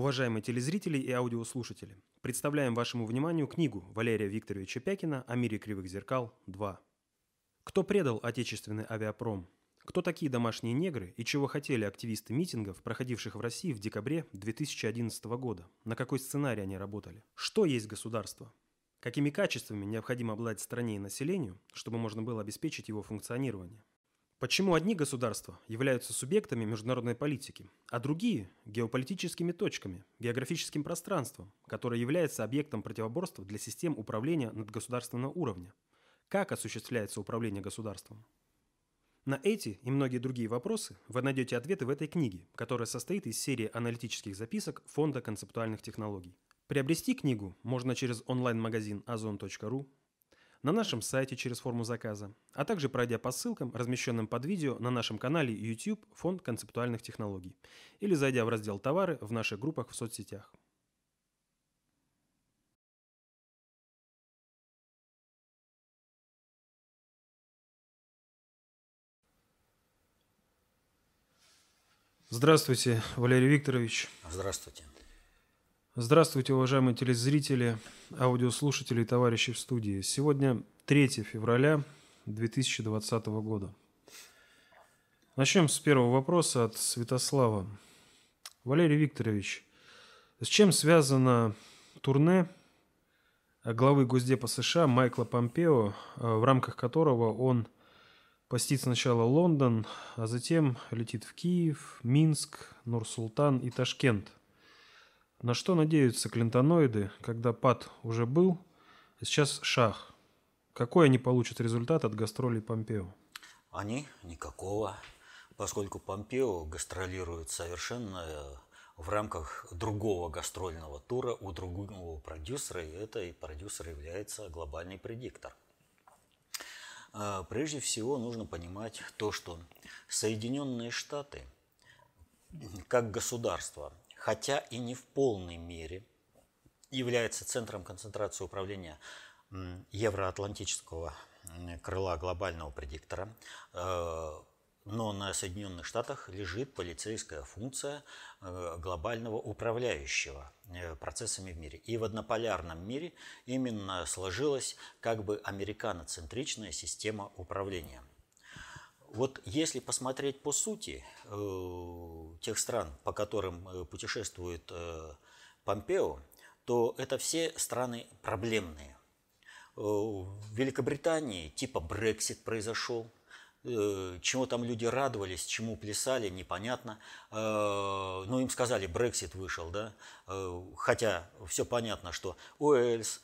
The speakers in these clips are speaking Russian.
Уважаемые телезрители и аудиослушатели, представляем вашему вниманию книгу Валерия Викторовича Пякина «О мире кривых зеркал 2». Кто предал отечественный авиапром? Кто такие домашние негры и чего хотели активисты митингов, проходивших в России в декабре 2011 года? На какой сценарий они работали? Что есть государство? Какими качествами необходимо обладать стране и населению, чтобы можно было обеспечить его функционирование? Почему одни государства являются субъектами международной политики, а другие – геополитическими точками, географическим пространством, которое является объектом противоборства для систем управления надгосударственного уровня? Как осуществляется управление государством? На эти и многие другие вопросы вы найдете ответы в этой книге, которая состоит из серии аналитических записок Фонда концептуальных технологий. Приобрести книгу можно через онлайн-магазин ozon.ru, на нашем сайте через форму заказа, а также пройдя по ссылкам, размещенным под видео на нашем канале YouTube Фонд концептуальных технологий или зайдя в раздел «Товары» в наших группах в соцсетях. Здравствуйте, Валерий Викторович. Здравствуйте. Здравствуйте, уважаемые телезрители, аудиослушатели и товарищи в студии. Сегодня 3 февраля 2020 года. Начнем с первого вопроса от Святослава. Валерий Викторович, с чем связано турне главы Госдепа США Майкла Помпео, в рамках которого он посетит сначала Лондон, а затем летит в Киев, Минск, Нур-Султан и Ташкент – на что надеются клинтоноиды, когда пад уже был, а сейчас шах? Какой они получат результат от гастролей Помпео? Они никакого, поскольку Помпео гастролирует совершенно э, в рамках другого гастрольного тура у другого продюсера, и это продюсер является глобальный предиктор. Э, прежде всего нужно понимать то, что Соединенные Штаты как государство хотя и не в полной мере, является центром концентрации управления евроатлантического крыла глобального предиктора, э, но на Соединенных Штатах лежит полицейская функция э, глобального управляющего э, процессами в мире. И в однополярном мире именно сложилась как бы американоцентричная система управления. Вот если посмотреть по сути э, тех стран, по которым э, путешествует э, Помпео, то это все страны проблемные. В Великобритании типа Брексит произошел, Э, чему там люди радовались, чему плясали, непонятно. Э, ну, им сказали, Брексит вышел, да, э, хотя все понятно, что Уэльс,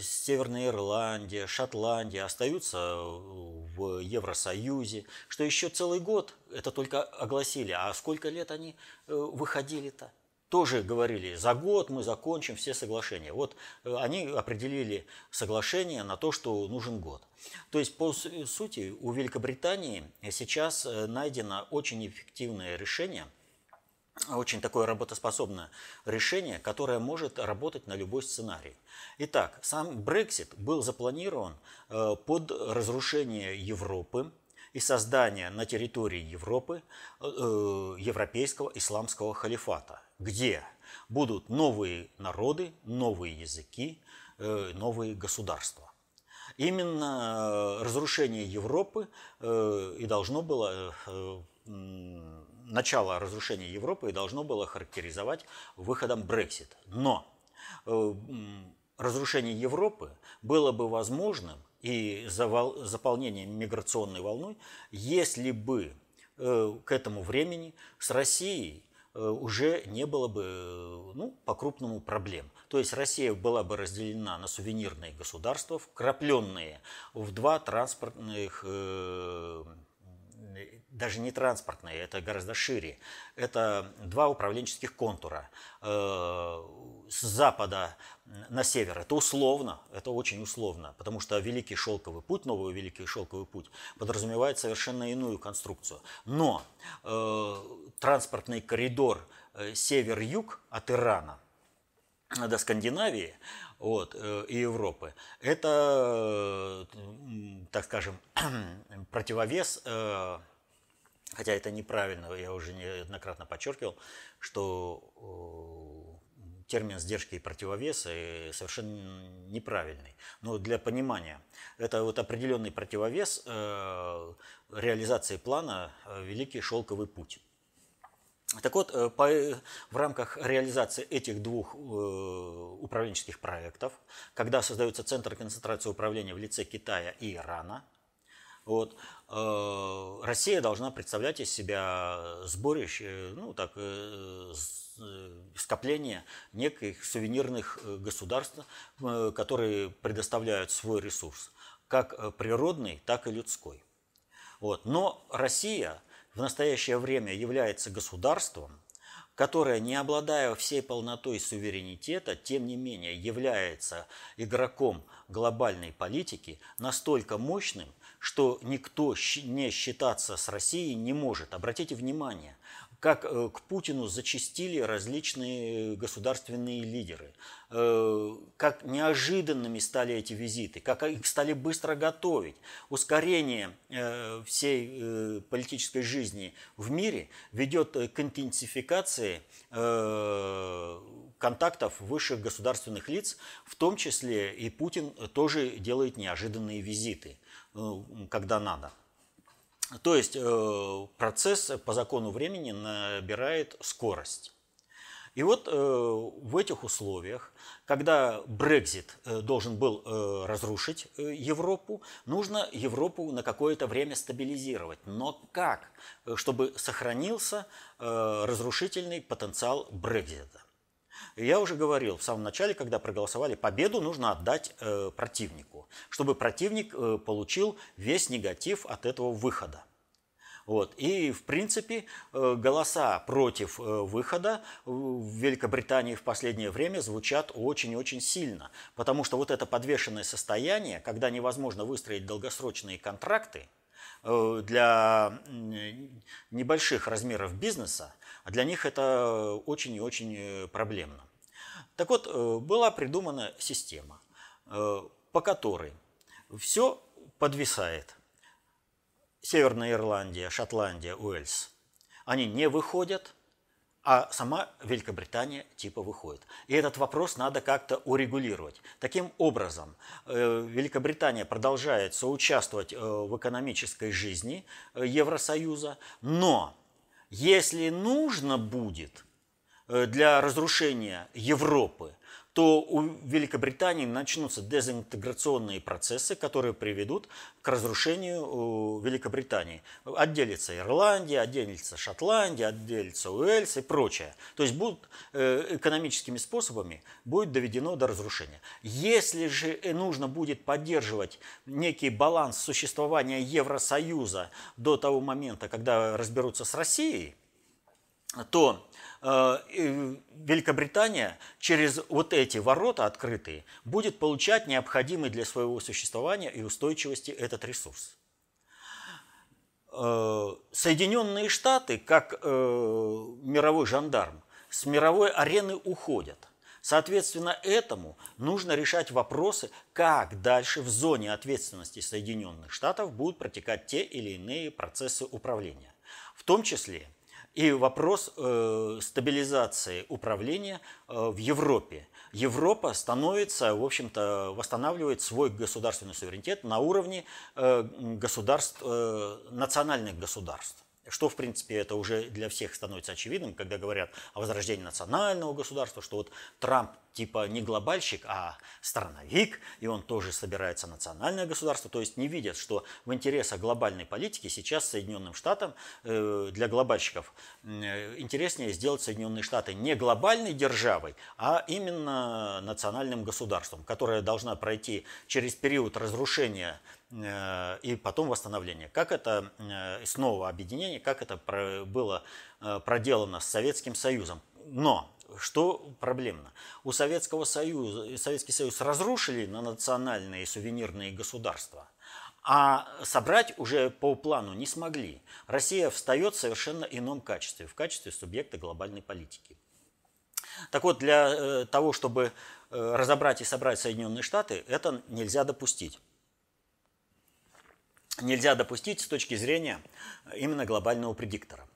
Северная Ирландия, Шотландия остаются в Евросоюзе, что еще целый год это только огласили, а сколько лет они выходили-то? Тоже говорили, за год мы закончим все соглашения. Вот э, они определили соглашение на то, что нужен год. То есть, по сути, у Великобритании сейчас э, найдено очень эффективное решение, очень такое работоспособное решение, которое может работать на любой сценарий. Итак, сам Брексит был запланирован э, под разрушение Европы, и создание на территории Европы европейского исламского халифата где будут новые народы, новые языки, э, новые государства. Именно э, разрушение Европы э, и должно было начало разрушения Европы и должно было характеризовать выходом Брексит. Но разрушение Европы было бы возможным и заполнением миграционной волной, если бы к этому времени с Россией уже не было бы ну, по-крупному проблем. То есть Россия была бы разделена на сувенирные государства, вкрапленные в два транспортных э, даже не транспортные, это гораздо шире. Это два управленческих контура. Э, с запада на север это условно, это очень условно, потому что Великий Шелковый путь, новый Великий Шелковый путь подразумевает совершенно иную конструкцию. Но э, транспортный коридор э, север-юг от Ирана до Скандинавии вот, и Европы, это, так скажем, противовес Хотя это неправильно, я уже неоднократно подчеркивал, что термин сдержки и противовеса совершенно неправильный. Но для понимания, это вот определенный противовес э, реализации плана э, «Великий шелковый путь». Так вот, э, по, в рамках реализации этих двух э, управленческих проектов, когда создается Центр концентрации управления в лице Китая и Ирана, вот, э, Россия должна представлять из себя сборище, ну так, э, Э, скопление неких сувенирных э, государств, э, которые предоставляют свой ресурс, как природный, так и людской. Вот. Но Россия в настоящее время является государством, которое, не обладая всей полнотой суверенитета, тем не менее является игроком глобальной политики настолько мощным, что никто не считаться с Россией не может. Обратите внимание, как э, к Путину зачастили различные государственные лидеры, э, как неожиданными стали эти визиты, как их стали быстро готовить. Ускорение э, всей политической жизни в мире ведет к интенсификации контактов высших государственных лиц, в том числе и Путин тоже делает неожиданные визиты, когда надо. То есть э, процесс по закону времени набирает скорость. И вот э, в этих условиях, когда Брекзит э, должен был разрушить Европу, нужно Европу на какое-то время стабилизировать. Но как? Чтобы сохранился разрушительный потенциал Брекзита. Я уже говорил в самом начале, когда проголосовали, победу нужно отдать э, противнику, чтобы противник э, получил весь негатив от этого выхода. Вот. И, в принципе, э, голоса против э, выхода в Великобритании в последнее время звучат очень-очень сильно. Потому что вот это подвешенное состояние, когда невозможно выстроить долгосрочные контракты, э, для небольших размеров бизнеса, для них это очень и очень проблемно. Так вот, была придумана система, по которой все подвисает. Северная Ирландия, Шотландия, Уэльс, они не выходят, а сама Великобритания типа выходит. И этот вопрос надо как-то урегулировать. Таким образом, э, Великобритания продолжает соучаствовать э, в экономической жизни э, Евросоюза, но если нужно будет для разрушения Европы то у Великобритании начнутся дезинтеграционные процессы, которые приведут к разрушению Великобритании. Отделится Ирландия, отделится Шотландия, отделится Уэльс и прочее. То есть будут э, экономическими способами будет доведено до разрушения. Если же нужно будет поддерживать некий баланс существования Евросоюза до того момента, когда разберутся с Россией, то Э, Великобритания через вот эти ворота открытые будет получать необходимый для своего существования и устойчивости этот ресурс. Э, Соединенные Штаты, как э, мировой жандарм, с мировой арены уходят. Соответственно, этому нужно решать вопросы, как дальше в зоне ответственности Соединенных Штатов будут протекать те или иные процессы управления. В том числе и вопрос э, стабилизации управления э, в Европе. Европа становится, в общем-то, восстанавливает свой государственный суверенитет на уровне э, государств, э, национальных государств. Что, в принципе, это уже для всех становится очевидным, когда говорят о возрождении национального государства, что вот Трамп типа не глобальщик, а страновик, и он тоже собирается национальное государство. То есть не видят, что в интересах глобальной политики сейчас Соединенным Штатам э, для глобальщиков э, интереснее сделать Соединенные Штаты не глобальной державой, а именно национальным государством, которое должна пройти через период разрушения Э, и потом восстановление. Как это снова объединение, как это было проделано с Советским Союзом. Но что проблемно? У Советского Союза, Советский Союз разрушили на национальные сувенирные государства, а собрать уже по плану не смогли. Россия встает в совершенно ином качестве, в качестве субъекта глобальной политики. Так вот, для того, чтобы разобрать и собрать Соединенные Штаты, это нельзя допустить нельзя допустить с точки зрения именно глобального предиктора.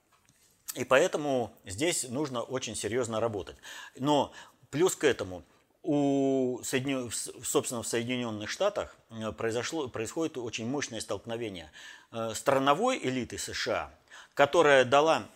И поэтому здесь нужно очень серьезно работать. Но Плюс к этому у Соединен... собственно, в Соединенных Штатах произошло, происходит очень мощное столкновение страновой элиты США, которая дала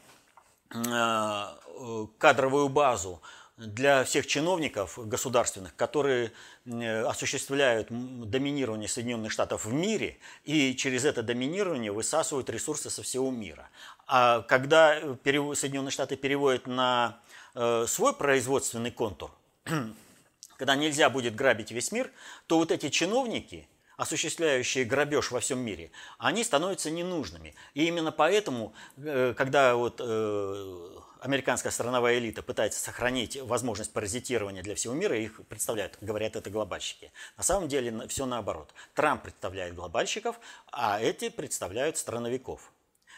кадровую базу для всех чиновников государственных, которые осуществляют доминирование Соединенных Штатов в мире и через это доминирование высасывают ресурсы со всего мира. А когда Соединенные Штаты переводят на э, свой производственный контур, когда нельзя будет грабить весь мир, то вот эти чиновники, осуществляющие грабеж во всем мире, они становятся ненужными. И именно поэтому, э, когда вот э, американская страновая элита пытается сохранить возможность паразитирования для всего мира, их представляют, говорят, это глобальщики. На самом деле все наоборот. Трамп представляет глобальщиков, а эти представляют страновиков.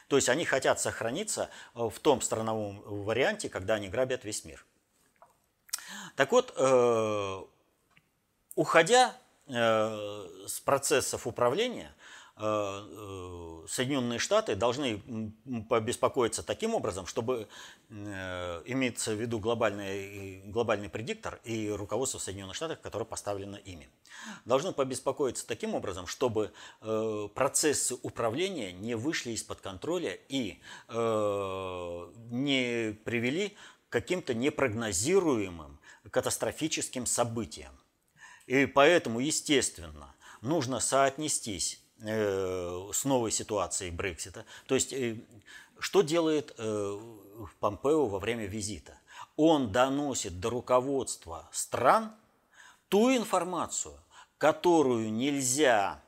То есть они хотят сохраниться в том страновом варианте, когда они грабят весь мир. Так вот, э, уходя э, с процессов управления, Э, э, Соединенные Штаты должны побеспокоиться таким образом, чтобы э, имеется в виду глобальный, глобальный предиктор и руководство Соединенных Штатов, которое поставлено ими. Должны побеспокоиться таким образом, чтобы процессы управления не вышли из-под контроля и не привели к каким-то непрогнозируемым катастрофическим событиям. И поэтому, естественно, нужно соотнестись Э, с новой ситуацией Брексита. То есть, э, что делает э, Помпео во время визита? Он доносит до руководства стран ту информацию, которую нельзя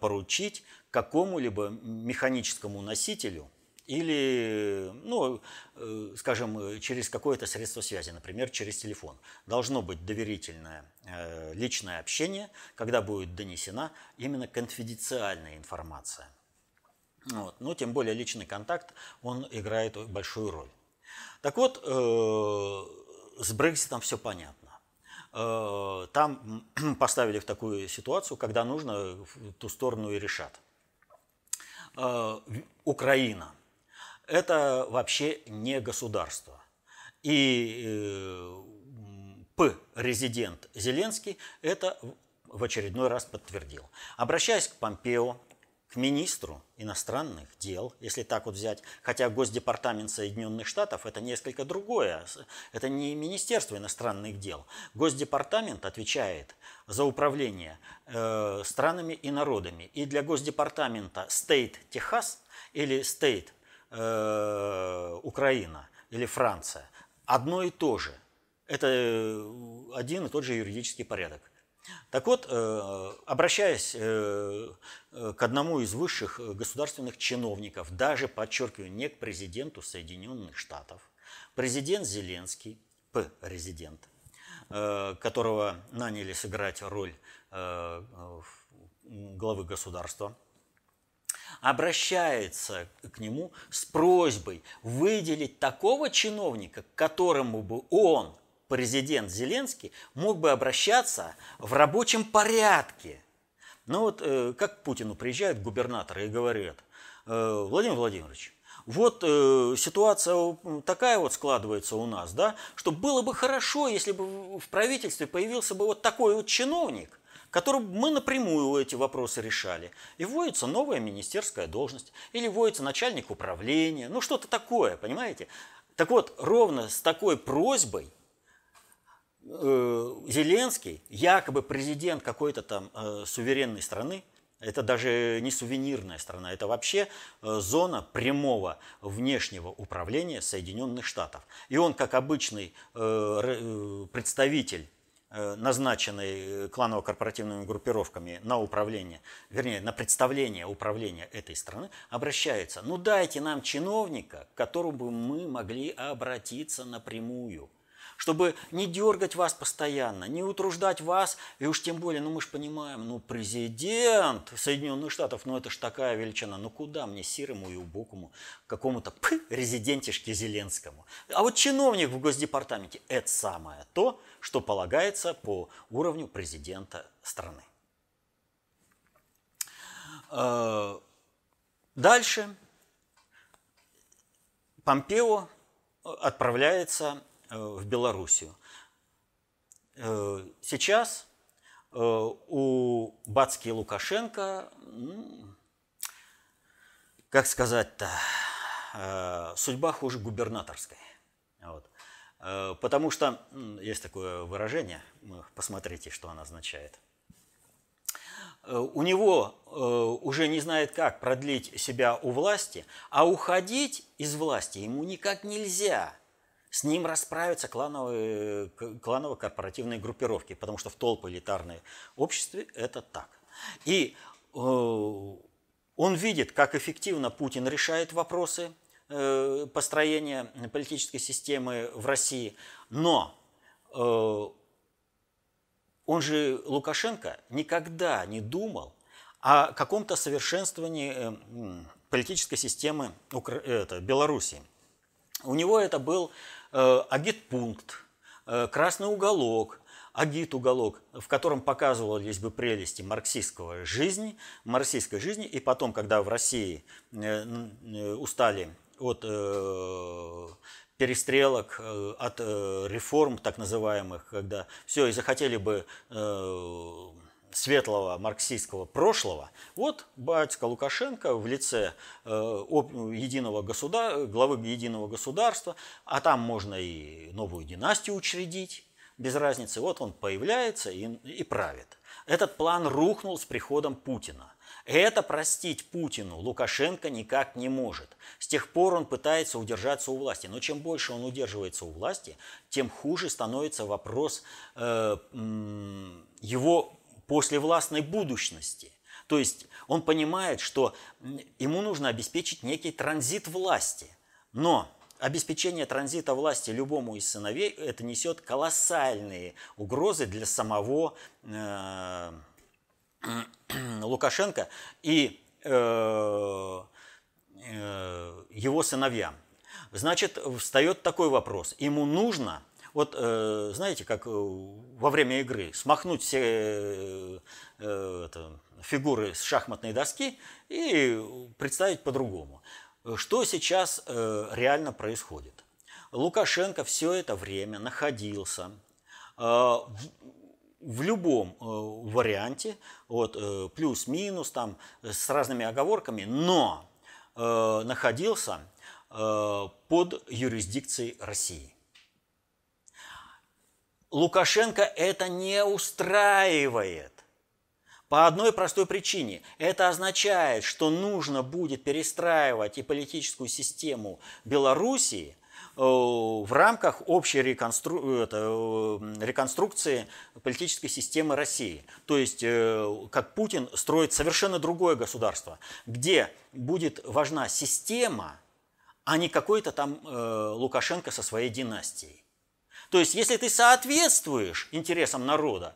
поручить какому-либо механическому носителю или, ну, э, скажем, через какое-то средство связи, например, через телефон. Должно быть доверительное э, личное общение, когда будет донесена именно конфиденциальная информация. Вот. Но тем более личный контакт, он играет большую роль. Так вот, э, с Брекситом все понятно. Там поставили в такую ситуацию, когда нужно в ту сторону и решат. Украина – это вообще не государство. И э, П-резидент Зеленский это в очередной раз подтвердил. Обращаясь к Помпео, к министру иностранных дел, если так вот взять, хотя Госдепартамент Соединенных Штатов это несколько другое, это не Министерство иностранных дел. Госдепартамент отвечает за управление э, странами и народами. И для Госдепартамента State Техас или State Э, Украина или Франция, одно и то же. Это э, один и тот же юридический порядок. Так вот, э, обращаясь к одному из высших государственных чиновников, даже, подчеркиваю, не к президенту Соединенных Штатов, президент Зеленский, П-резидент, которого наняли сыграть роль главы государства, обращается к нему с просьбой выделить такого чиновника, к которому бы он, президент Зеленский, мог бы обращаться в рабочем порядке. Ну вот э, как к Путину приезжают губернаторы и говорят, «Э, Владимир Владимирович, вот э, ситуация такая вот складывается у нас, да, что было бы хорошо, если бы в правительстве появился бы вот такой вот чиновник, которым мы напрямую эти вопросы решали. И вводится новая министерская должность, или вводится начальник управления, ну что-то такое, понимаете? Так вот, ровно с такой просьбой э, Зеленский, якобы президент какой-то там э, суверенной страны, это даже не сувенирная страна, это вообще э, зона прямого внешнего управления Соединенных Штатов. И он, как обычный представитель назначенный кланово-корпоративными группировками на управление, вернее, на представление управления этой страны, обращается, ну дайте нам чиновника, к которому мы могли обратиться напрямую – чтобы не дергать вас постоянно, не утруждать вас, и уж тем более, ну мы же понимаем, ну президент Соединенных Штатов, ну это ж такая величина, ну куда мне серому и убокому какому-то резидентишке Зеленскому. А вот чиновник в Госдепартаменте – это самое то, что полагается по уровню президента страны. Э, дальше Помпео отправляется в Белоруссию. сейчас у Бацки и Лукашенко, как сказать-то, судьба хуже губернаторской. Вот. Потому что есть такое выражение, посмотрите, что оно означает. У него уже не знает, как продлить себя у власти, а уходить из власти ему никак нельзя – с ним расправятся клановые, кланово-корпоративные группировки, потому что в толпы элитарной обществе это так. И э, он видит, как эффективно Путин решает вопросы э, построения политической системы в России, но э, он же, Лукашенко, никогда не думал о каком-то совершенствовании политической системы Белоруссии. У него это был агитпункт, э, красный уголок, агит-уголок, в котором показывались бы прелести марксистского жизни, марксистской жизни, и потом, когда в России э, устали от перестрелок, от реформ так называемых, когда все, и захотели бы светлого марксистского прошлого, вот батька Лукашенко в лице э, единого государ... главы единого государства, а там можно и новую династию учредить, без разницы. Вот он появляется и, и правит. Этот план рухнул с приходом Путина. Это простить Путину Лукашенко никак не может. С тех пор он пытается удержаться у власти. Но чем больше он удерживается у власти, тем хуже становится вопрос э, его послевластной будущности. То есть он понимает, что ему нужно обеспечить некий транзит власти. Но обеспечение транзита власти любому из сыновей это несет колоссальные угрозы для самого э, Лукашенко и э, э, его сыновьям. Значит, встает такой вопрос. Ему нужно вот э, знаете, как э, во время игры смахнуть все э, это, фигуры с шахматной доски и представить по-другому. Что сейчас реально происходит? Лукашенко все это время находился в любом варианте, вот, плюс-минус, там, с разными оговорками, но находился под юрисдикцией России. Лукашенко это не устраивает. По одной простой причине. Это означает, что нужно будет перестраивать и политическую систему Белоруссии э, в рамках общей реконстру... это, э, реконструкции политической системы России. То есть, э, как Путин строит совершенно другое государство, где будет важна система, а не какой-то там Лукашенко со своей династией. То есть, если ты соответствуешь интересам народа,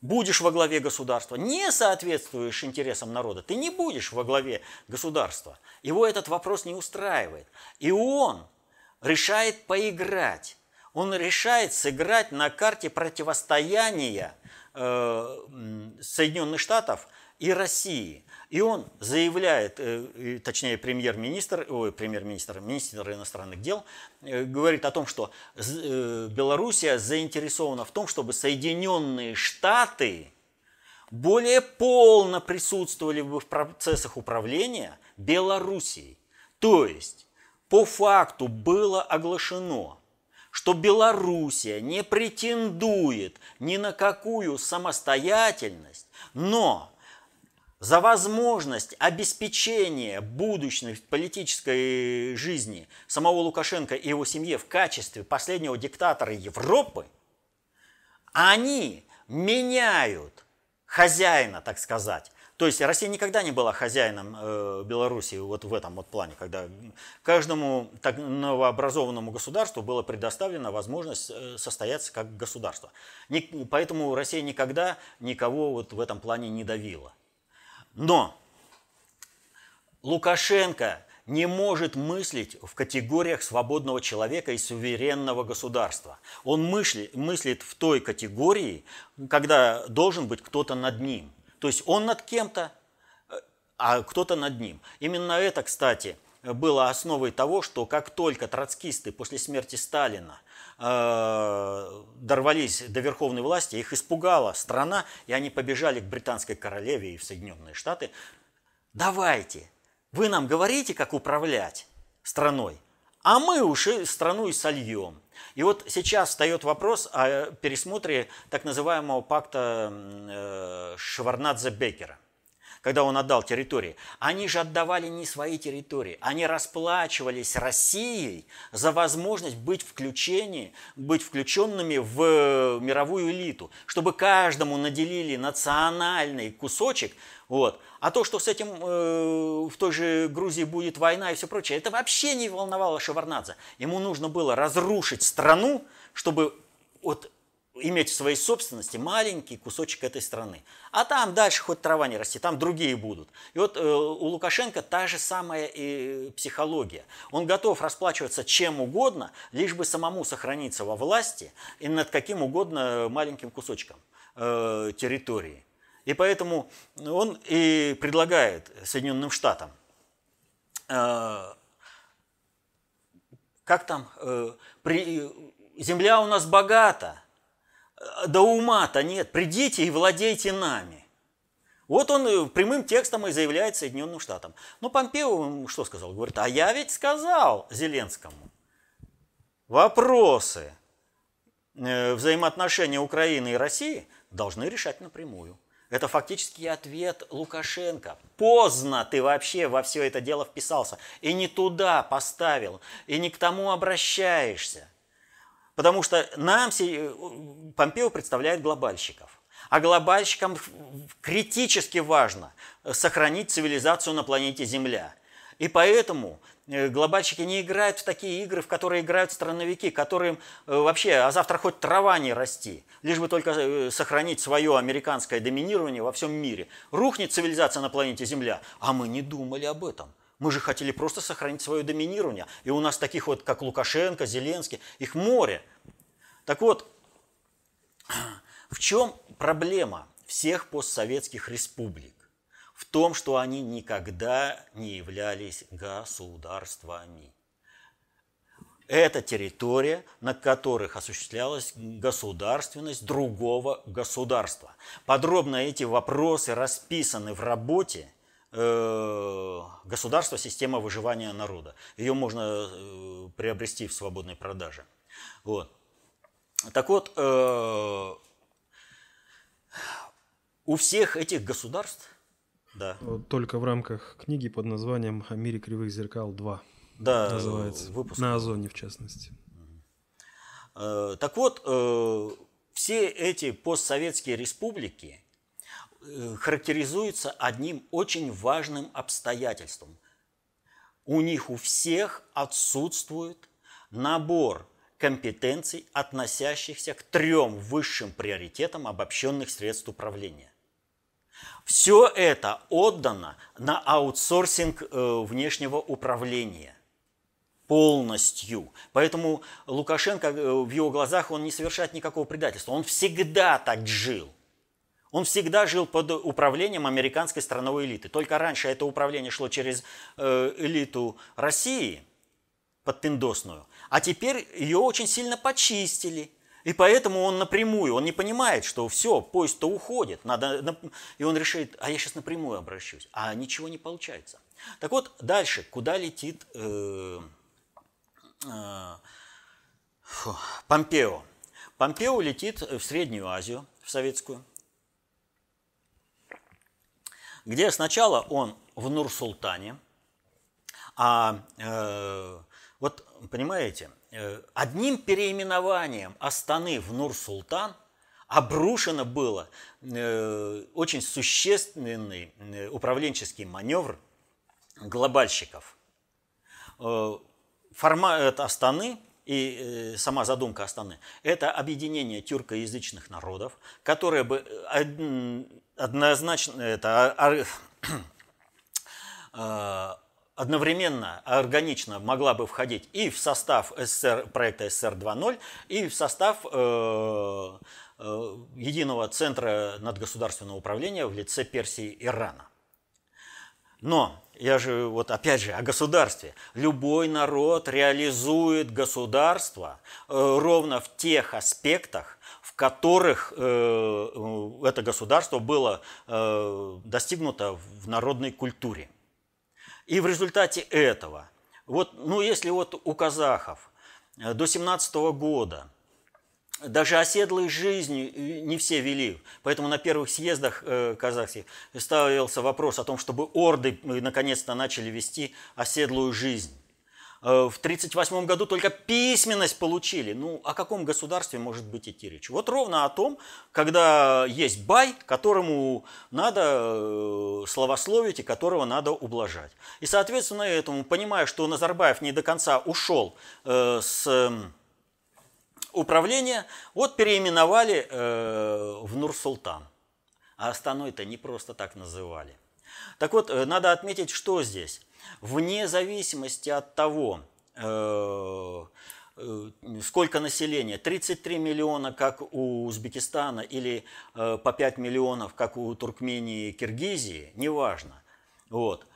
будешь во главе государства. Не соответствуешь интересам народа, ты не будешь во главе государства. Его этот вопрос не устраивает. И он решает поиграть. Он решает сыграть на карте противостояния э, Соединенных Штатов и России. И он заявляет, э, точнее премьер-министр, ой, премьер-министр, министр иностранных дел, э, говорит о том, что э, Белоруссия заинтересована в том, чтобы Соединенные Штаты более полно присутствовали в процессах управления Белоруссией. То есть, по факту было оглашено, что Белоруссия не претендует ни на какую самостоятельность, но за возможность обеспечения будущей политической жизни самого Лукашенко и его семьи в качестве последнего диктатора Европы, они меняют хозяина, так сказать. То есть Россия никогда не была хозяином э, Беларуси вот в этом вот плане, когда каждому так новообразованному государству была предоставлена возможность э, состояться как государство. Поэтому Россия никогда никого вот в этом плане не давила. Но Лукашенко не может мыслить в категориях свободного человека и суверенного государства. Он мысли, мыслит в той категории, когда должен быть кто-то над ним. То есть он над кем-то, а кто-то над ним. Именно это, кстати, было основой того, что как только троцкисты после смерти Сталина э, дорвались до верховной власти, их испугала страна, и они побежали к британской королеве и в Соединенные Штаты. Давайте, вы нам говорите, как управлять страной, а мы уж страну и сольем. И вот сейчас встает вопрос о пересмотре так называемого пакта э, Шеварнадзе-Бекера – когда он отдал территории, они же отдавали не свои территории, они расплачивались Россией за возможность быть, включении, быть включенными в мировую элиту, чтобы каждому наделили национальный кусочек, вот. А то, что с этим э, в той же Грузии будет война и все прочее, это вообще не волновало Шеварнадзе. Ему нужно было разрушить страну, чтобы вот иметь в своей собственности маленький кусочек этой страны. А там дальше хоть трава не расти, там другие будут. И вот э, у Лукашенко та же самая и психология. Он готов расплачиваться чем угодно, лишь бы самому сохраниться во власти и над каким угодно маленьким кусочком э, территории. И поэтому он и предлагает Соединенным Штатам, э, как там, э, при, земля у нас богата, да ума-то нет, придите и владейте нами. Вот он э, прямым текстом и заявляет Соединенным Штатам. Но Помпео что сказал? Говорит, а я ведь сказал Зеленскому. Вопросы э, взаимоотношения Украины и России должны решать напрямую. Это фактически ответ Лукашенко. Поздно ты вообще во все это дело вписался. И не туда поставил, и не к тому обращаешься. Потому что нам э, Помпео представляет глобальщиков. А глобальщикам критически важно сохранить цивилизацию на планете Земля. И поэтому э, глобальщики не играют в такие игры, в которые играют страновики, которым э, вообще, а завтра хоть трава не расти, лишь бы только сохранить свое американское доминирование во всем мире. Рухнет цивилизация на планете Земля, а мы не думали об этом. Мы же хотели просто сохранить свое доминирование. И у нас таких вот, как Лукашенко, Зеленский, их море. Так вот, в чем проблема всех постсоветских республик? В том, что они никогда не являлись государствами. Это территория, на которых осуществлялась государственность другого государства. Подробно эти вопросы расписаны в работе – Э, государство – система выживания народа. Ее можно э, приобрести в свободной продаже. Вот. Так вот, э, у всех этих государств, да. Только в рамках книги под названием «О мире кривых зеркал 2» да, называется. Выпуск. На Озоне, в частности. Так вот, все эти постсоветские республики, Э, характеризуется одним очень важным обстоятельством. У них у всех отсутствует набор компетенций, относящихся к трем высшим приоритетам обобщенных средств управления. Все это отдано на аутсорсинг э, внешнего управления полностью. Поэтому Лукашенко э, в его глазах он не совершает никакого предательства. Он всегда так жил. Он всегда жил под управлением американской страновой элиты. Только раньше это управление шло через э, элиту России, подпиндосную, а теперь ее очень сильно почистили. И поэтому он напрямую, он не понимает, что все, поезд-то уходит, надо, и он решит, а я сейчас напрямую обращусь, а ничего не получается. Так вот, дальше, куда летит э, э, фу, Помпео? Помпео летит в Среднюю Азию, в Советскую, где сначала он в Нур-Султане, а э, вот понимаете, э, одним переименованием Астаны в Нур-Султан обрушено было э, очень существенный э, управленческий маневр глобальщиков. Формат Астаны и сама задумка Астаны – это объединение тюркоязычных народов, которые бы однозначно это а, а, одновременно, органично могла бы входить и в состав СССР, проекта СССР 2.0, и в состав э, э, единого центра надгосударственного управления в лице Персии и Ирана. Но я же вот опять же о государстве. Любой народ реализует государство э, ровно в тех аспектах, в которых э, это государство было э, достигнуто в народной культуре. И в результате этого, вот, ну если вот у казахов до 17 года даже оседлой жизни не все вели. Поэтому на первых съездах э, казахских ставился вопрос о том, чтобы орды э, наконец-то начали вести оседлую жизнь. Э, в 1938 году только письменность получили. Ну, о каком государстве может быть идти речь? Вот ровно о том, когда есть бай, которому надо словословить и которого надо ублажать. И, соответственно, этому, понимая, что Назарбаев не до конца ушел с управление вот переименовали э, в Нур-Султан. А Астаной-то не просто так называли. Так вот, э, надо отметить, что здесь. Вне зависимости от того, э, э, сколько населения, 33 миллиона, как у Узбекистана, или э, по 5 миллионов, как у Туркмении и Киргизии, неважно. Вот.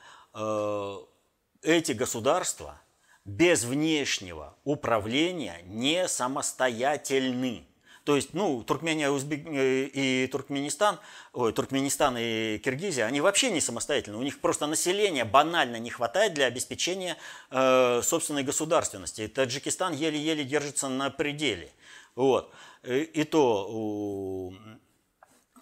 Эти государства без внешнего управления не самостоятельны. То есть, ну, Туркмения Узбек... Э, и Туркменистан, ой, Туркменистан и Киргизия, они вообще не самостоятельны. У них просто населения банально не хватает для обеспечения э, собственной государственности. Таджикистан еле-еле держится на пределе. Вот. И то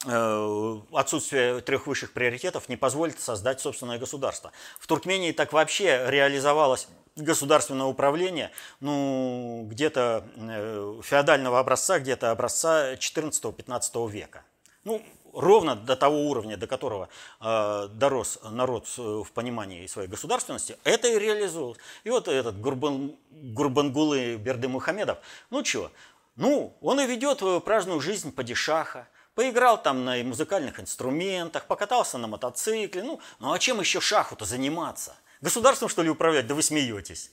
э, отсутствие трех высших приоритетов не позволит создать собственное государство. В Туркмении так вообще реализовалось государственного управления, ну, где-то э, феодального образца, где-то образца 14-15 века. Ну, ровно до того уровня, до которого э, дорос народ в понимании своей государственности, это и реализовалось. И вот этот Гурбан, Гурбангулы Берды Мухамедов, ну что, ну, он и ведет праздную жизнь падишаха, поиграл там на музыкальных инструментах, покатался на мотоцикле, ну, ну а чем еще шаху-то заниматься? Государством, что ли, управлять? Да вы смеетесь.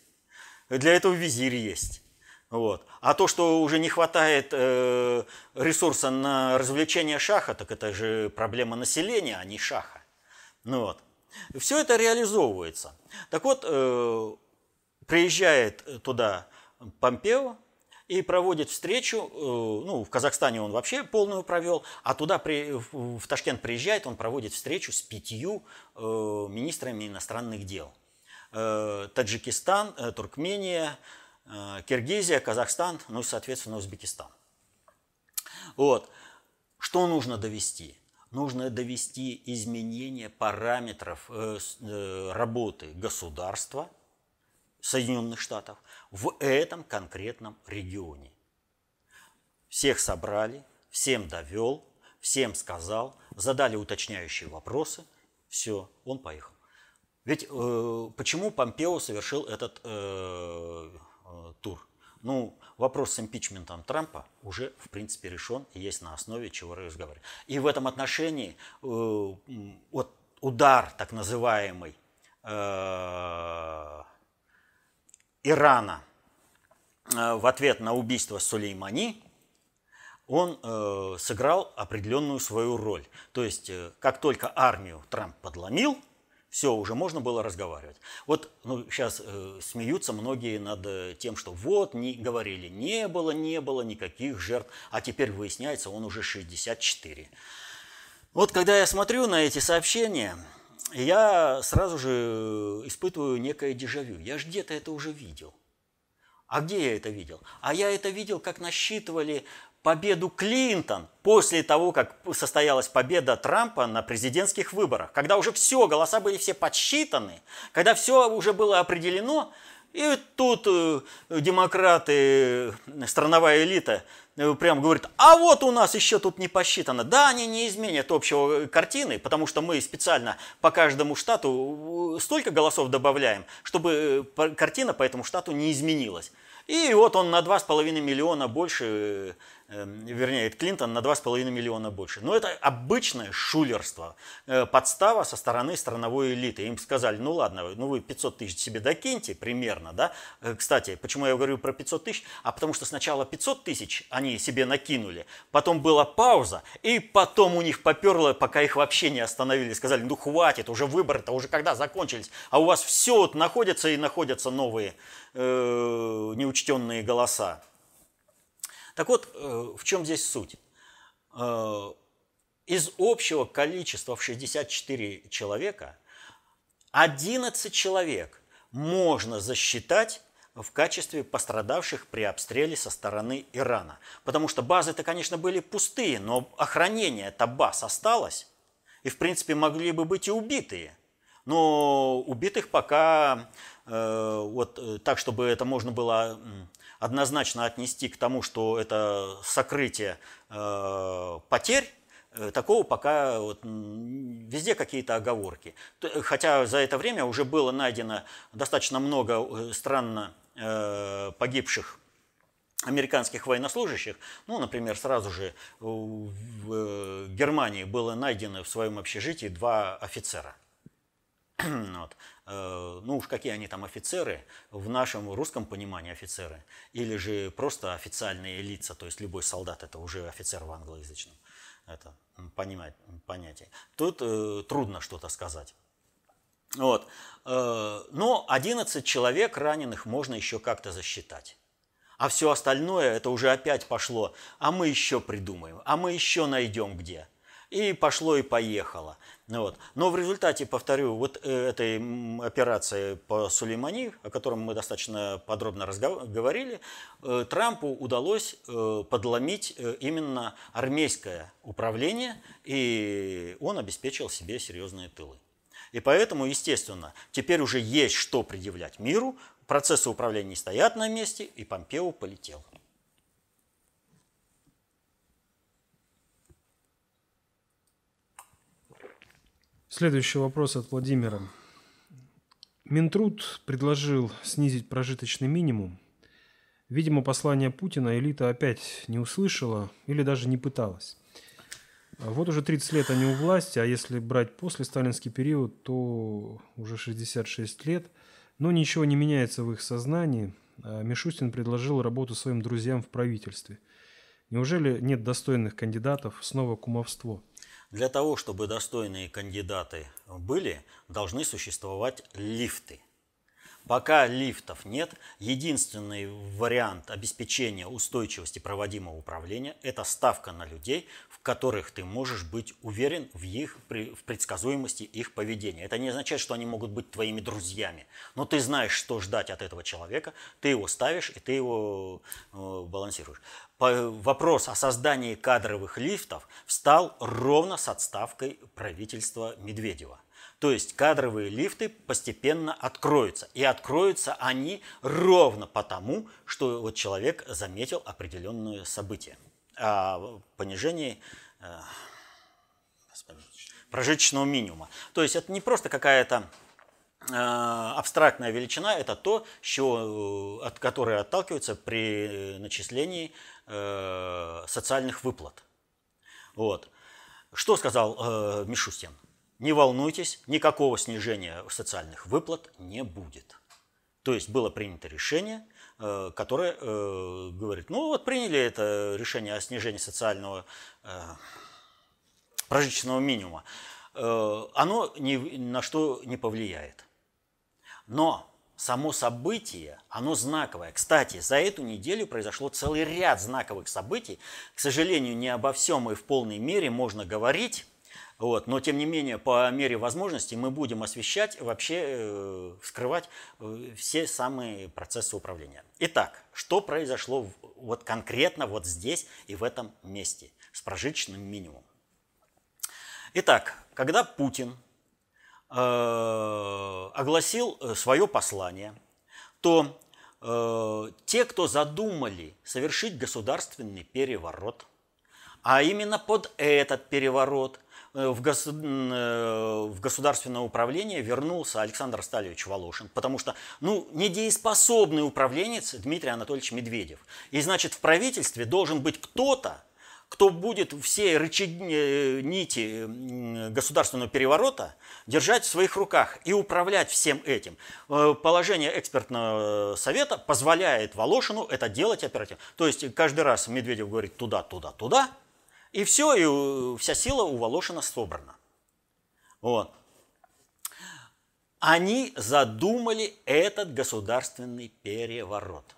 Для этого визирь есть. Вот. А то, что уже не хватает э, ресурса на развлечение шаха, так это же проблема населения, а не шаха. Ну вот. Все это реализовывается. Так вот, э, приезжает туда Помпео и проводит встречу, э, ну, в Казахстане он вообще полную провел, а туда, при, в Ташкент приезжает, он проводит встречу с пятью э, министрами иностранных дел. Э, Таджикистан, Туркмения, Киргизия, Казахстан, ну и, соответственно, Узбекистан. Вот. Что нужно довести? Нужно довести изменение параметров работы государства Соединенных Штатов в этом конкретном регионе. Всех собрали, всем довел, всем сказал, задали уточняющие вопросы, все, он поехал. Ведь э, почему Помпео совершил этот э, э, тур? Ну, вопрос с импичментом Трампа уже, в принципе, решен и есть на основе чего разговаривать. И в этом отношении э, вот удар, так называемый, э, Ирана э, в ответ на убийство Сулеймани, он э, сыграл определенную свою роль. То есть, э, как только армию Трамп подломил – все, уже можно было разговаривать. Вот ну, сейчас э, смеются многие над тем, что вот, не, говорили, не было, не было никаких жертв, а теперь выясняется, он уже 64. Вот когда я смотрю на эти сообщения, я сразу же э, испытываю некое дежавю. Я же где-то это уже видел. А где я это видел? А я это видел, как насчитывали победу Клинтон после того, как состоялась победа Трампа на президентских выборах, когда уже все, голоса были все подсчитаны, когда все уже было определено, и тут э, демократы, страновая элита, э, прям говорит, а вот у нас еще тут не посчитано. Да, они не изменят общего картины, потому что мы специально по каждому штату э, столько голосов добавляем, чтобы картина по этому штату не изменилась. И вот он на 2,5 миллиона больше вернее, это Клинтон на 2,5 миллиона больше. Но это обычное шулерство, э, подстава со стороны страновой элиты. Им сказали, ну ладно, ну вы 500 тысяч себе докиньте примерно, да. Э, кстати, почему я говорю про 500 тысяч? А потому что сначала 500 тысяч они себе накинули, потом была пауза, и потом у них поперло, пока их вообще не остановили. Сказали, ну хватит, уже выборы-то уже когда закончились, а у вас все вот находятся и находятся новые э, неучтенные голоса. Так вот, э, в чем здесь суть? Э, из общего количества в 64 человека 11 человек можно засчитать в качестве пострадавших при обстреле со стороны Ирана. Потому что базы-то, конечно, были пустые, но охранение это баз осталось. И, в принципе, могли бы быть и убитые. Но убитых пока э, вот так, чтобы это можно было однозначно отнести к тому, что это сокрытие э, потерь, э, такого пока вот, везде какие-то оговорки. Хотя за это время уже было найдено достаточно много э, странно э, погибших американских военнослужащих. Ну, например, сразу же в э, Германии было найдено в своем общежитии два офицера. вот. Э, ну уж какие они там офицеры, в нашем русском понимании офицеры, или же просто официальные лица, то есть любой солдат это уже офицер в англоязычном это, понимать, понятие. Тут э, трудно что-то сказать. Вот. Э, но 11 человек раненых можно еще как-то засчитать. А все остальное это уже опять пошло. А мы еще придумаем, а мы еще найдем где. И пошло и поехало. Вот. Но в результате, повторю, вот э, этой операции по Сулеймани, о котором мы достаточно подробно говорили, э, Трампу удалось э, подломить именно армейское управление, и он обеспечил себе серьезные тылы. И поэтому, естественно, теперь уже есть что предъявлять миру, процессы управления не стоят на месте, и Помпео полетел. Следующий вопрос от Владимира. Минтруд предложил снизить прожиточный минимум. Видимо, послание Путина элита опять не услышала или даже не пыталась. Вот уже 30 лет они у власти, а если брать после сталинский период, то уже 66 лет. Но ничего не меняется в их сознании. А Мишустин предложил работу своим друзьям в правительстве. Неужели нет достойных кандидатов? Снова кумовство – для того, чтобы достойные кандидаты были, должны существовать лифты. Пока лифтов нет, единственный вариант обеспечения устойчивости проводимого управления – это ставка на людей, в которых ты можешь быть уверен в их в предсказуемости их поведения. Это не означает, что они могут быть твоими друзьями, но ты знаешь, что ждать от этого человека, ты его ставишь и ты его э, балансируешь вопрос о создании кадровых лифтов встал ровно с отставкой правительства Медведева. То есть кадровые лифты постепенно откроются. И откроются они ровно потому, что вот человек заметил определенное событие. О понижении э, прожиточного минимума. То есть это не просто какая-то э, абстрактная величина, это то, э, от которой отталкиваются при начислении э, социальных выплат. Вот. Что сказал э, Мишустин? Не волнуйтесь, никакого снижения социальных выплат не будет. То есть было принято решение, э, которое э, говорит, ну вот приняли это решение о снижении социального э, прожиточного минимума, э, оно ни на что не повлияет. Но само событие, оно знаковое. Кстати, за эту неделю произошло целый ряд знаковых событий. К сожалению, не обо всем и в полной мере можно говорить. Вот, но тем не менее, по мере возможности мы будем освещать, вообще э, вскрывать э, все самые процессы управления. Итак, что произошло вот конкретно вот здесь и в этом месте с прожиточным минимумом? Итак, когда Путин огласил э, свое послание, то э, те, кто задумали совершить государственный переворот, а именно под этот переворот э, в, гос... Э, в государственное управление вернулся Александр Стальевич Волошин, потому что, ну, недееспособный управленец Дмитрий Анатольевич Медведев. И, значит, в правительстве должен быть кто-то, кто будет все рычаги, э, нити государственного переворота держать в своих руках и управлять всем этим. Э, положение экспертного совета позволяет Волошину это делать оперативно. То есть каждый раз Медведев говорит туда, туда, туда, и все, и вся сила у Волошина собрана. Вот. Они задумали этот государственный переворот.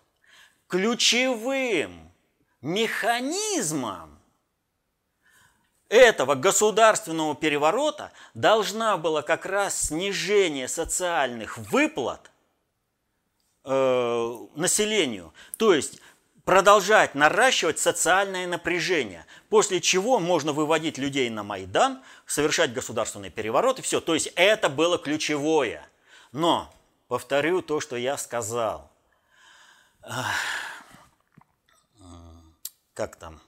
Ключевым механизмом этого государственного переворота должна была как раз снижение социальных выплат э, населению, то есть продолжать наращивать социальное напряжение, после чего можно выводить людей на Майдан, совершать государственный переворот и все. То есть это было ключевое. Но, повторю то, что я сказал. Как там?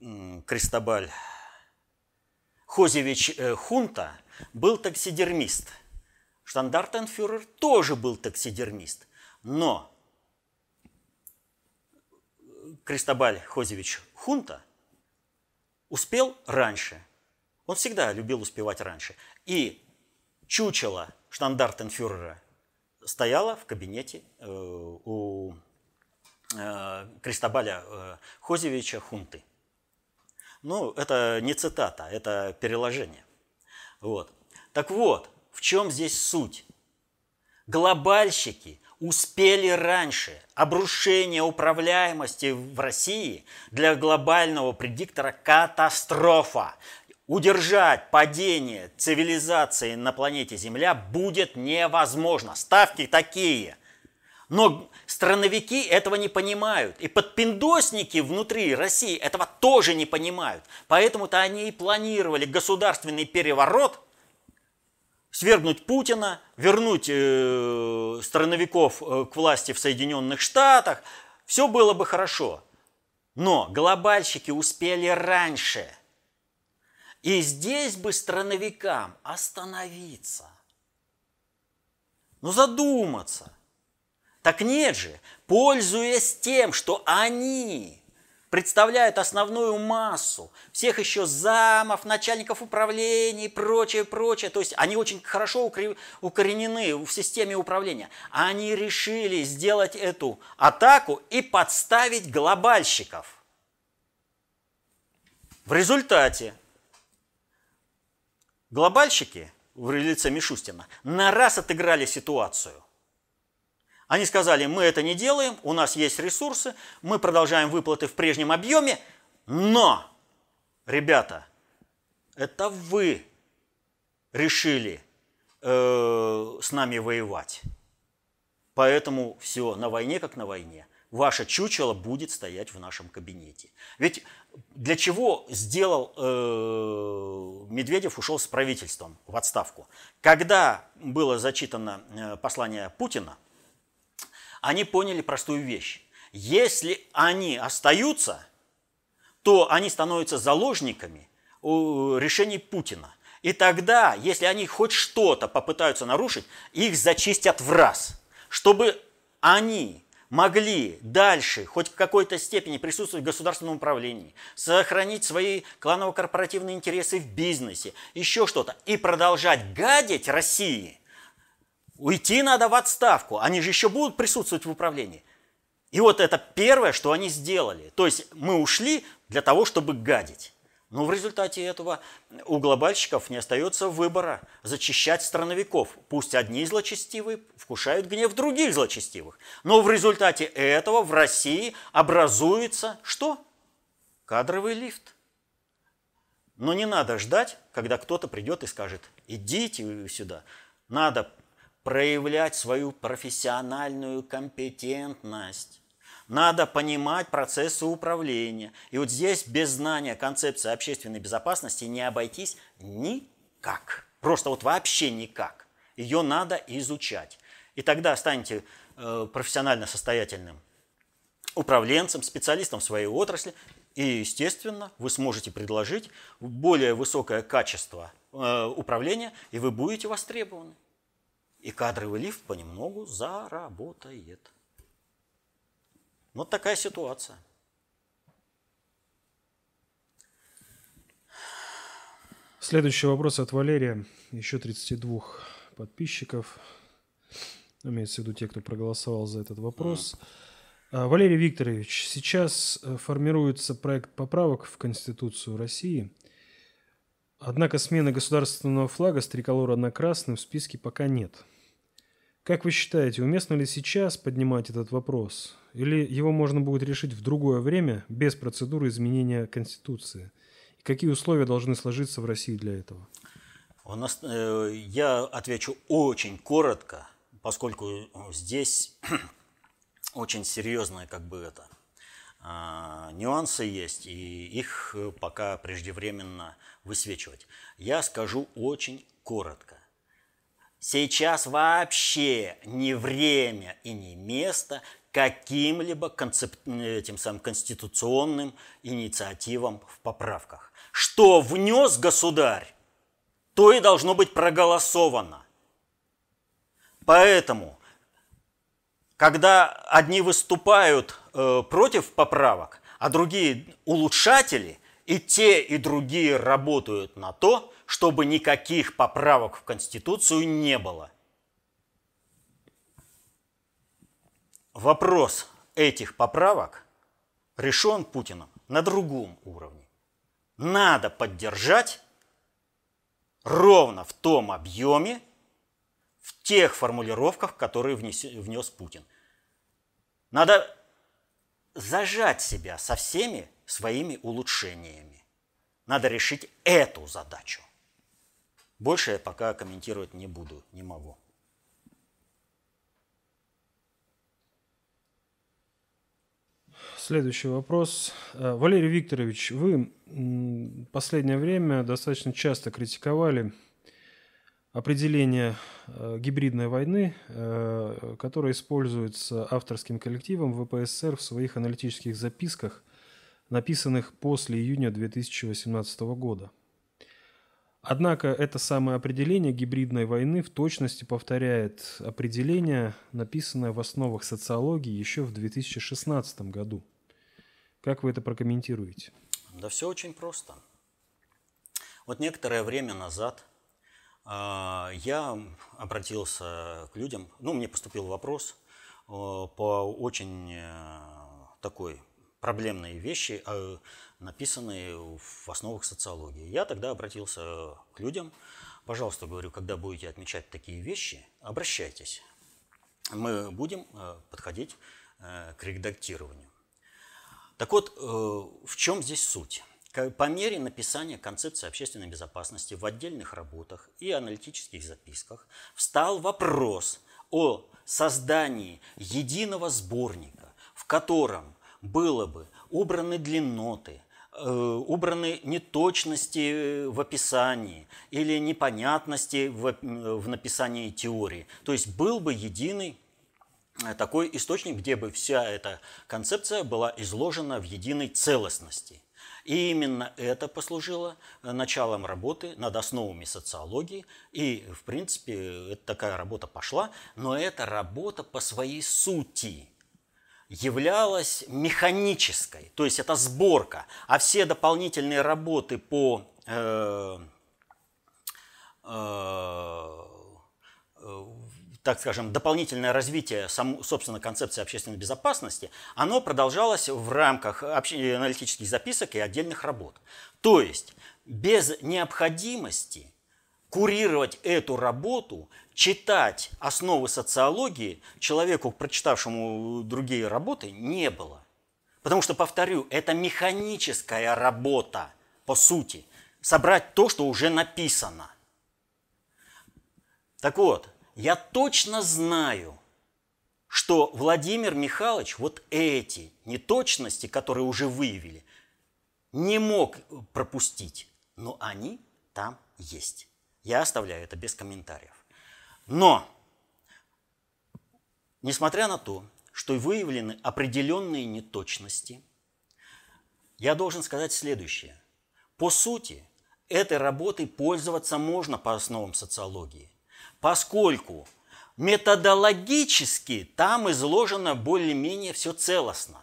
Кристобаль Хозевич э, Хунта был таксидермист. Штандартенфюрер тоже был таксидермист. Но Кристобаль Хозевич Хунта успел раньше. Он всегда любил успевать раньше. И чучело штандартенфюрера стояло в кабинете э, у э, Кристобаля Хозевича Хунты. Ну, это не цитата, это переложение. Вот. Так вот, в чем здесь суть? Глобальщики успели раньше. Обрушение управляемости в России для глобального предиктора катастрофа. Удержать падение цивилизации на планете Земля будет невозможно. Ставки такие – но страновики этого не понимают. И подпиндосники внутри России этого тоже не понимают. Поэтому-то они и планировали государственный переворот, свергнуть Путина, вернуть э, страновиков э, к власти в Соединенных Штатах. Все было бы хорошо. Но глобальщики успели раньше. И здесь бы страновикам остановиться. Ну задуматься – так нет же, пользуясь тем, что они представляют основную массу всех еще замов, начальников управлений и прочее, прочее. То есть они очень хорошо укоренены в системе управления. Они решили сделать эту атаку и подставить глобальщиков. В результате глобальщики в лице Мишустина на раз отыграли ситуацию. Они сказали, мы это не делаем, у нас есть ресурсы, мы продолжаем выплаты в прежнем объеме, но, ребята, это вы решили э, с нами воевать. Поэтому все, на войне как на войне. Ваше чучело будет стоять в нашем кабинете. Ведь для чего сделал э, Медведев ушел с правительством в отставку? Когда было зачитано э, послание Путина – они поняли простую вещь. Если они остаются, то они становятся заложниками решений Путина. И тогда, если они хоть что-то попытаются нарушить, их зачистят в раз, чтобы они могли дальше хоть в какой-то степени присутствовать в государственном управлении, сохранить свои кланово-корпоративные интересы в бизнесе, еще что-то, и продолжать гадить России – Уйти надо в отставку. Они же еще будут присутствовать в управлении. И вот это первое, что они сделали. То есть мы ушли для того, чтобы гадить. Но в результате этого у глобальщиков не остается выбора зачищать страновиков. Пусть одни злочестивые вкушают гнев других злочестивых. Но в результате этого в России образуется что? Кадровый лифт. Но не надо ждать, когда кто-то придет и скажет, идите сюда. Надо проявлять свою профессиональную компетентность. Надо понимать процессы управления. И вот здесь без знания концепции общественной безопасности не обойтись никак. Просто вот вообще никак. Ее надо изучать. И тогда станете э, профессионально состоятельным управленцем, специалистом в своей отрасли, И, естественно, вы сможете предложить более высокое качество э, управления, и вы будете востребованы. И кадровый лифт понемногу заработает. Вот такая ситуация. Следующий вопрос от Валерия. Еще 32 подписчиков. Имеется в виду те, кто проголосовал за этот вопрос. Mm. Валерий Викторович, сейчас э, формируется проект поправок в Конституцию России. Однако смены государственного флага с триколора на красный в списке пока нет. Как вы считаете, уместно ли сейчас поднимать этот вопрос? Или его можно будет решить в другое время, без процедуры изменения Конституции? И какие условия должны сложиться в России для этого? У нас, э, я отвечу очень коротко, поскольку здесь очень серьезные как бы это нюансы есть, и их пока преждевременно высвечивать. Я скажу очень коротко. Сейчас вообще не время и не место каким-либо концеп... этим самым конституционным инициативам в поправках. Что внес государь, то и должно быть проголосовано. Поэтому, когда одни выступают э, против поправок, а другие улучшатели, и те, и другие работают на то, чтобы никаких поправок в Конституцию не было – вопрос этих поправок решен Путиным на другом уровне. Надо поддержать ровно в том объеме, в тех формулировках, которые внес, внес Путин. Надо зажать себя со всеми своими улучшениями. Надо решить эту задачу. Больше я пока комментировать не буду, не могу. Следующий вопрос. Э, Валерий Викторович, вы последнее время достаточно часто критиковали определение э, гибридной войны, э, которое используется авторским коллективом ВПСР в своих аналитических записках, написанных после июня 2018 года. Однако это самое определение гибридной войны в точности повторяет определение, написанное в основах социологии еще в 2016 году – как вы это прокомментируете? Да все очень просто. Вот некоторое время назад я обратился к людям, ну, мне поступил вопрос э, по очень э, такой проблемной вещи, э, написанные в основах социологии. Я тогда обратился к людям, пожалуйста, говорю, когда будете отмечать такие вещи, обращайтесь. Мы будем подходить к редактированию. Так вот, в чем здесь суть? По мере написания концепции общественной безопасности в отдельных работах и аналитических записках встал вопрос о создании единого сборника, в котором было бы убраны длинноты, э, убраны неточности в описании или непонятности в написании теории. То есть был бы единый Э, такой источник, где бы вся эта концепция была изложена в единой целостности. И именно это послужило э, началом работы над основами социологии. И, в принципе, такая работа пошла, но эта работа по своей сути являлась механической, то есть это сборка, а все дополнительные работы по э, э, так скажем, дополнительное развитие, сам, собственно, концепции общественной безопасности, оно продолжалось в рамках аналитических записок и отдельных работ. То есть без необходимости курировать эту работу, читать основы социологии человеку, прочитавшему другие работы, не было. Потому что, повторю, это механическая работа, по сути, собрать то, что уже написано. Так вот, я точно знаю, что Владимир Михайлович вот эти неточности, которые уже выявили, не мог пропустить, но они там есть. Я оставляю это без комментариев. Но, несмотря на то, что выявлены определенные неточности, я должен сказать следующее. По сути, этой работой пользоваться можно по основам социологии, поскольку методологически там изложено более-менее все целостно.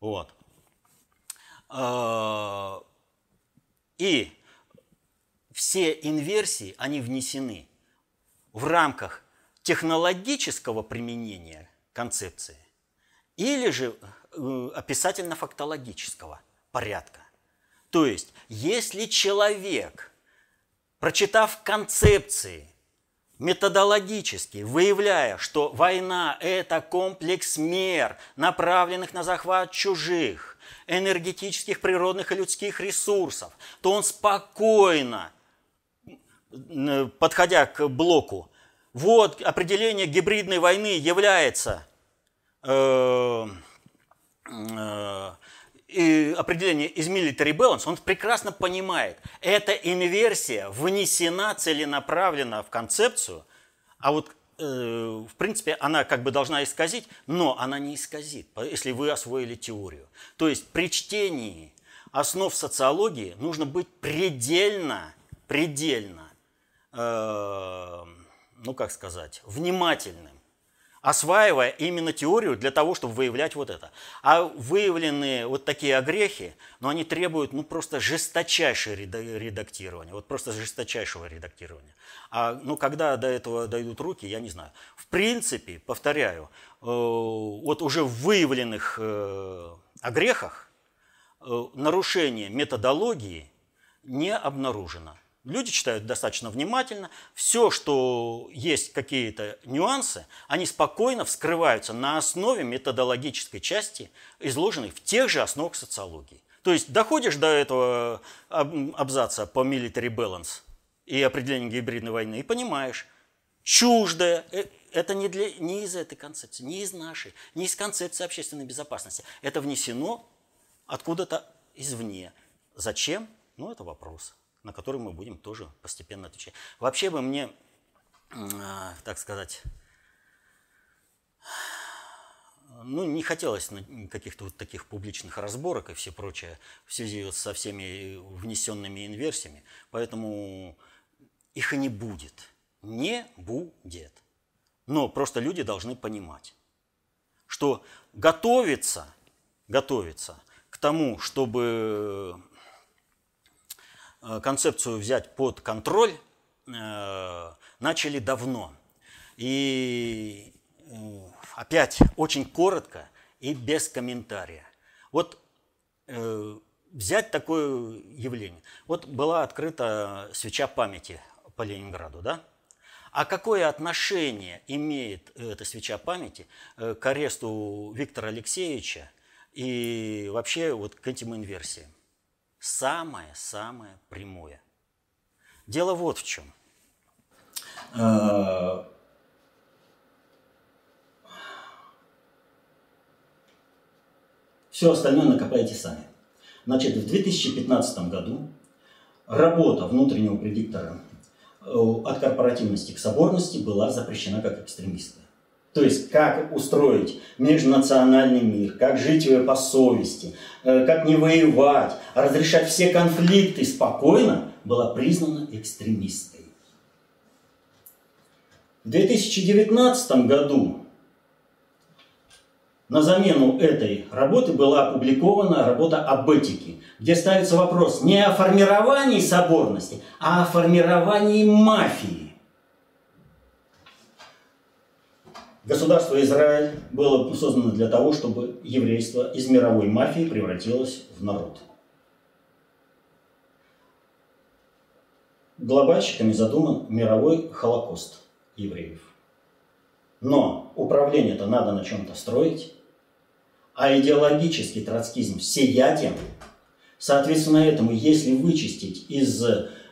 Вот. А, и все инверсии, они внесены в рамках технологического применения концепции или же э, описательно-фактологического порядка. То есть, если человек, прочитав концепции, методологически выявляя, что война – это комплекс мер, направленных на захват чужих, энергетических, природных и людских ресурсов, то он спокойно, подходя к блоку, вот определение гибридной войны является э, э, определение из military balance, он прекрасно понимает, эта инверсия внесена целенаправленно в концепцию, а вот э, в принципе она как бы должна исказить, но она не исказит, если вы освоили теорию. То есть при чтении основ социологии нужно быть предельно, предельно, э, ну как сказать, внимательным осваивая именно теорию для того, чтобы выявлять вот это. А выявленные вот такие огрехи, ну, они требуют ну, просто жесточайшего редактирования, вот просто жесточайшего редактирования. А ну, когда до этого дойдут руки, я не знаю. В принципе, повторяю, э, вот уже в выявленных э, огрехах э, нарушение методологии не обнаружено. Люди читают достаточно внимательно. Все, что есть какие-то нюансы, они спокойно вскрываются на основе методологической части, изложенной в тех же основах социологии. То есть доходишь до этого абзаца по military balance и определению гибридной войны и понимаешь, чуждое, э, это не, для, не из этой концепции, не из нашей, не из концепции общественной безопасности. Это внесено откуда-то извне. Зачем? Ну, это вопрос на который мы будем тоже постепенно отвечать. Вообще бы мне, а, так сказать, ну, не хотелось каких-то вот таких публичных разборок и все прочее в связи со всеми внесенными инверсиями, поэтому их и не будет. Не будет. Но просто люди должны понимать, что готовиться, готовиться к тому, чтобы концепцию взять под контроль э, начали давно. И э, опять очень коротко и без комментария. Вот взять такое явление. Вот была открыта свеча памяти по Ленинграду, да? А какое отношение имеет эта свеча памяти к аресту Виктора Алексеевича и вообще вот к этим инверсиям? Самое-самое прямое. Дело вот в чем. А, Все остальное накопайте сами. Значит, в 2015 году работа внутреннего предиктора э, от корпоративности к соборности была запрещена как экстремистская. То есть, как устроить межнациональный мир, как жить по совести, э, как не воевать, а разрешать все конфликты спокойно, была признана экстремисткой. В 2019 году на замену этой работы была опубликована работа об этике, где ставится вопрос не о формировании соборности, а о формировании мафии. Государство Израиль было создано для того, чтобы еврейство из мировой мафии превратилось в народ. Глобальщиками задуман мировой холокост евреев. Но управление-то надо на чем-то строить, а идеологический троцкизм всеяден. Соответственно, этому, если вычистить из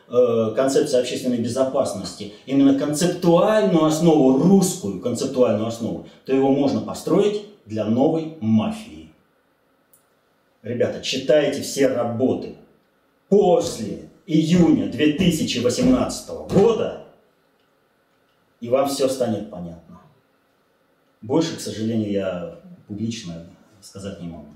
концепции общественной безопасности, именно концептуальную основу, русскую концептуальную основу, то его можно построить для новой мафии. Ребята, читайте все работы. После июня 2018 года, и вам все станет понятно. Больше, к сожалению, я публично сказать не могу.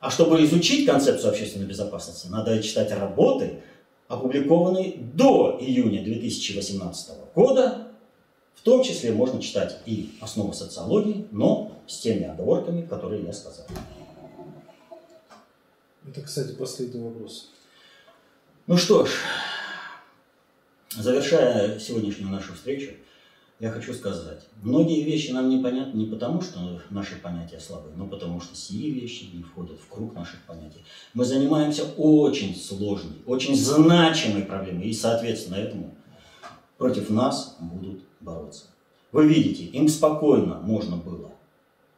А чтобы изучить концепцию общественной безопасности, надо читать работы, опубликованные до июня 2018 года. В том числе можно читать и основы социологии, но с теми оговорками, которые я сказал. Это, кстати, последний вопрос. Ну что ж, завершая сегодняшнюю нашу встречу, я хочу сказать, многие вещи нам непонятны не потому, что наши понятия слабые, но потому что сие вещи не входят в круг наших понятий. Мы занимаемся очень сложной, очень значимой проблемой, и, соответственно, этому против нас будут бороться. Вы видите, им спокойно можно было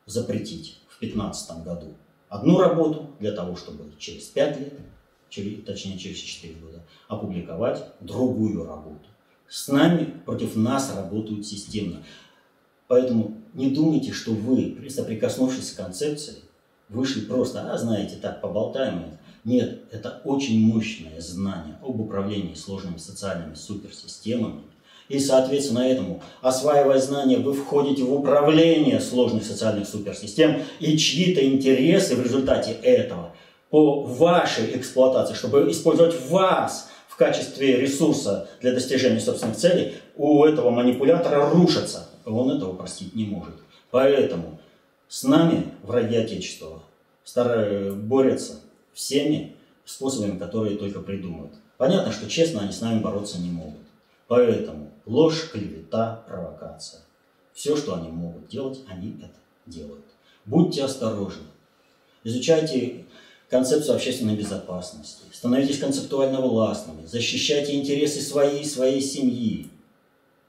запретить в 2015 году одну работу для того, чтобы через 5 лет, через, точнее через 4 года, опубликовать другую работу. С нами, против нас работают системно. Поэтому не думайте, что вы, соприкоснувшись с концепцией, вышли просто, а знаете, так, поболтаем. Нет, это очень мощное знание об управлении сложными социальными суперсистемами. И, соответственно, этому, осваивая знания, вы входите в управление сложных социальных суперсистем, и чьи-то интересы в результате этого по вашей эксплуатации, чтобы использовать вас – качестве ресурса для достижения собственных целей, у этого манипулятора рушатся. Он этого простить не может. Поэтому с нами враги Отечества старые, борются всеми способами, которые только придумают. Понятно, что честно они с нами бороться не могут. Поэтому ложь, клевета, провокация. Все, что они могут делать, они это делают. Будьте осторожны. Изучайте концепцию общественной безопасности. Становитесь концептуально властными. Защищайте интересы своей и своей семьи.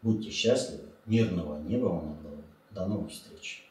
Будьте счастливы. Мирного неба вам головой. До новых встреч.